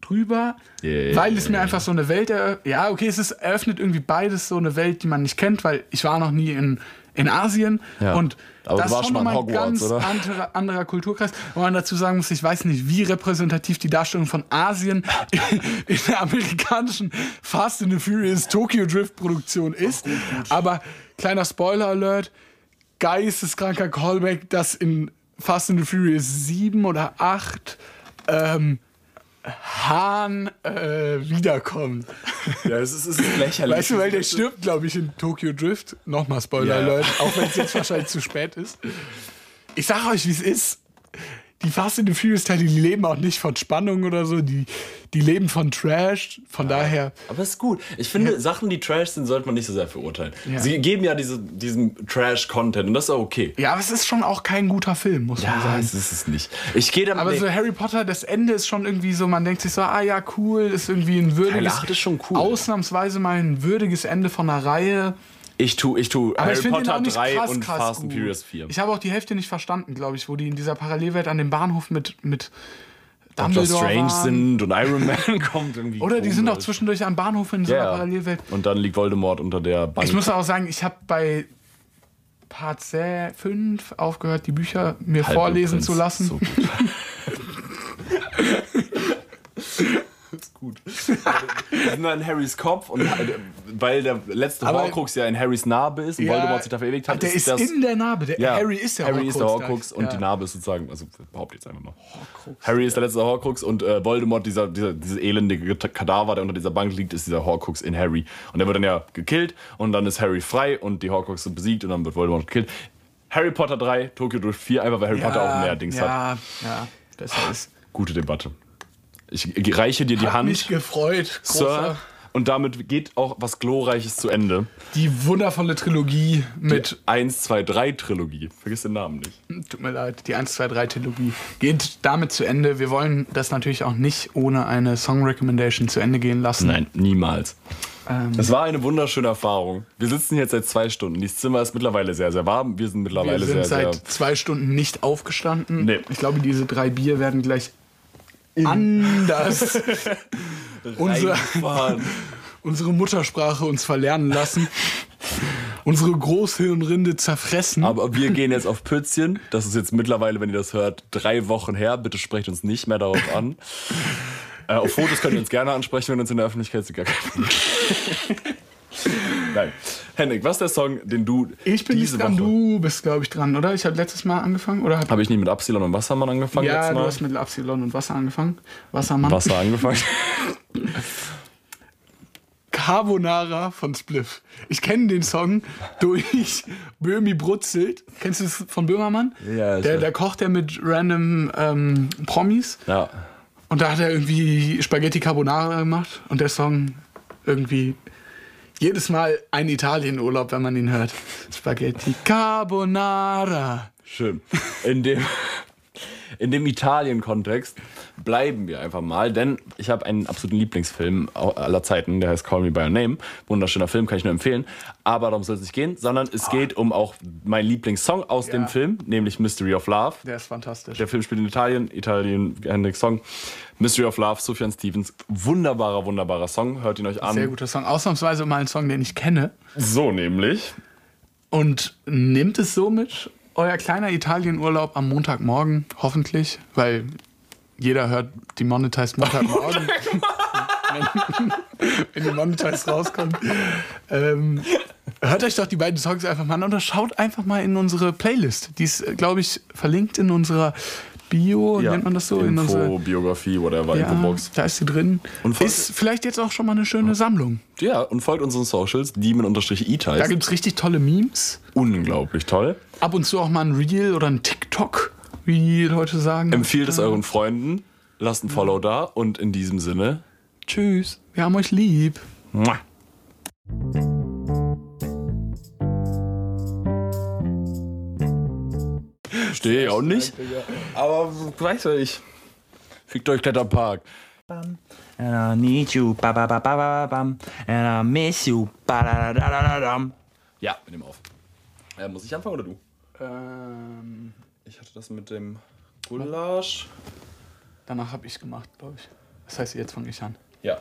drüber, Yeah. weil es mir einfach so eine Welt eröffnet. Ja, okay, es ist, eröffnet irgendwie beides so eine Welt, die man nicht kennt, weil ich war noch nie in, in Asien Ja. und Aber das ist schon mal ein Hogwarts, ganz oder? anderer, anderer Kulturkreis. Wo man dazu sagen muss, ich weiß nicht, wie repräsentativ die Darstellung von Asien in der amerikanischen Fast and the Furious Tokyo Drift Produktion ist. Aber kleiner Spoiler Alert, geisteskranker Callback, dass in Fast and the Furious 7 oder 8 ähm, Hahn äh, wiederkommt. Ja, es ist, es ist lächerlich. Weißt du, weil der stirbt, glaube ich, in Tokyo Drift. Nochmal Spoiler Ja. Alert, auch wenn es jetzt wahrscheinlich zu spät ist. Ich sag euch, wie es ist. Die Fast and the Furious Teile, die leben auch nicht von Spannung oder so, die, die leben von Trash. Von daher, Aber ist gut. Ich finde, Sachen, die Trash sind, sollte man nicht so sehr verurteilen. Ja. Sie geben ja diese, diesen Trash-Content und das ist auch okay. ja, aber es ist schon auch kein guter Film, muss man sagen. es ist es nicht. Ich gehe damit. Aber so Harry Potter, das Ende ist schon irgendwie so, man denkt sich so, ah ja, cool, ist irgendwie ein würdiges, acht ist schon cool. ausnahmsweise mal ein würdiges Ende von einer Reihe. Ich tu, ich tu Aber Harry ich Potter auch nicht 3 krass, und krass Fast and gut. Furious 4. Ich habe auch die Hälfte nicht verstanden, glaube ich, wo die in dieser Parallelwelt an dem Bahnhof mit, mit. Dumbledore Strange waren. sind und Iron Man kommt irgendwie. Oder die sind auch zwischendurch am Bahnhof in so Ja, einer ja. Parallelwelt. Und dann liegt Voldemort unter der Bank. Ich muss auch sagen, ich habe bei Part 5 aufgehört, die Bücher mir vorlesen Halbblut-Prinz. zu lassen. So gut. ist gut. Dann in Harrys Kopf und weil der letzte Aber- Horcrux ja in Harrys Narbe ist und Voldemort sich da verewigt hat, der ist, das in der Narbe. Der, Ja, Harry ist der Harry Horcrux. ist der Horcrux und ja. die Narbe ist sozusagen, also behaupte jetzt einfach mal. Harry ist der letzte Horcrux und äh, Voldemort, dieser, dieser, dieses elendige Kadaver, der unter dieser Bank liegt, ist dieser Horcrux in Harry. Und der wird dann ja gekillt und dann ist Harry frei und die Horcrux sind besiegt und dann wird Voldemort gekillt. Harry Potter 3, Tokyo Drift 4, einfach weil Harry Potter auch mehr Dings hat. ja, Ja, besser ist. Gute Debatte. Ich reiche dir die Hat mich Hand, gefreut. Sir. Großer. Und damit geht auch was Glorreiches zu Ende. Die wundervolle Trilogie mit 1, 2, 3 Trilogie. Vergiss den Namen nicht. Tut mir leid, die 1, 2, 3 Trilogie geht damit zu Ende. Wir wollen das natürlich auch nicht ohne eine Song Recommendation zu Ende gehen lassen. Nein, niemals. Ähm, Es war eine wunderschöne Erfahrung. Wir sitzen jetzt seit zwei Stunden. Dieses Zimmer ist mittlerweile sehr, sehr warm. Wir sind wir mittlerweile sind sehr, seit sehr. zwei Stunden nicht aufgestanden. Nee. Ich glaube, diese drei Bier werden gleich anders unsere, unsere Muttersprache uns verlernen lassen. unsere Großhirnrinde zerfressen. Aber wir gehen jetzt auf Pützchen. Das ist jetzt mittlerweile, wenn ihr das hört, drei Wochen her. Bitte sprecht uns nicht mehr darauf an. äh, auf Fotos könnt ihr uns gerne ansprechen, wenn uns in der Öffentlichkeit ist gar kein. Nein. Henrik, was ist der Song, den du ich bin diese nicht dran, Woche... du bist, glaube ich, dran, oder? Ich habe letztes Mal angefangen. Oder hab, Habe ich nicht mit Absilon und Wassermann angefangen ja, letztes du Mal? hast mit Epsilon und Wasser angefangen. Wassermann. Wasser angefangen. Carbonara von Spliff. Ich kenne den Song durch Böhmi Brutzelt. Kennst du es von Böhmermann? Ja, Der, der kocht ja mit random ähm, Promis. ja. Und da hat er irgendwie Spaghetti Carbonara gemacht. Und der Song irgendwie jedes Mal ein Italienurlaub, wenn man ihn hört. Spaghetti Carbonara. Schön. In dem, in dem Italien-Kontext bleiben wir einfach mal, denn ich habe einen absoluten Lieblingsfilm aller Zeiten, der heißt Call Me By Your Name. Wunderschöner Film, kann ich nur empfehlen. Aber darum soll es nicht gehen, sondern es geht um auch meinen Lieblingssong aus dem Film, nämlich Mystery of Love. Der ist fantastisch. Der Film spielt in Italien, Italien, Hendrik Song. Mystery of Love, Sufjan Stevens. Wunderbarer, wunderbarer Song. Hört ihn euch an. Sehr guter Song. Ausnahmsweise mal ein Song, den ich kenne. So nämlich. Und nehmt es so mit, euer kleiner Italienurlaub am Montagmorgen, hoffentlich, weil jeder hört die Monetized Montagmorgen. wenn, wenn die Monetized rauskommt. Ähm, hört euch doch die beiden Songs einfach mal an oder schaut einfach mal in unsere Playlist. Die ist, glaube ich, verlinkt in unserer Bio, nennt man das so? in Info, unsere, Biografie, whatever, ja, Infobox. da ist sie drin. Und ist vielleicht jetzt auch schon mal eine schöne Sammlung. Ja, und folgt unseren Socials, demon-e Da gibt es richtig tolle Memes. Unglaublich toll. ab und zu auch mal ein Reel oder ein TikTok, wie die Leute sagen. Empfiehlt es euren Freunden, lasst ein Follow da und in diesem Sinne, tschüss. Wir haben euch lieb. Mua. Stehe ich auch nicht. Aber weiß ja ich. Fickt euch Kletterpark. And I need you, ba ba ba ba ba bam. And I miss you, ba da da da da dam. Ja, wir nehmen auf. Äh, muss ich anfangen oder du? Ähm, Ich hatte das mit dem Gulasch. danach habe ich gemacht, glaube ich. Das heißt, jetzt fange ich an. Ja.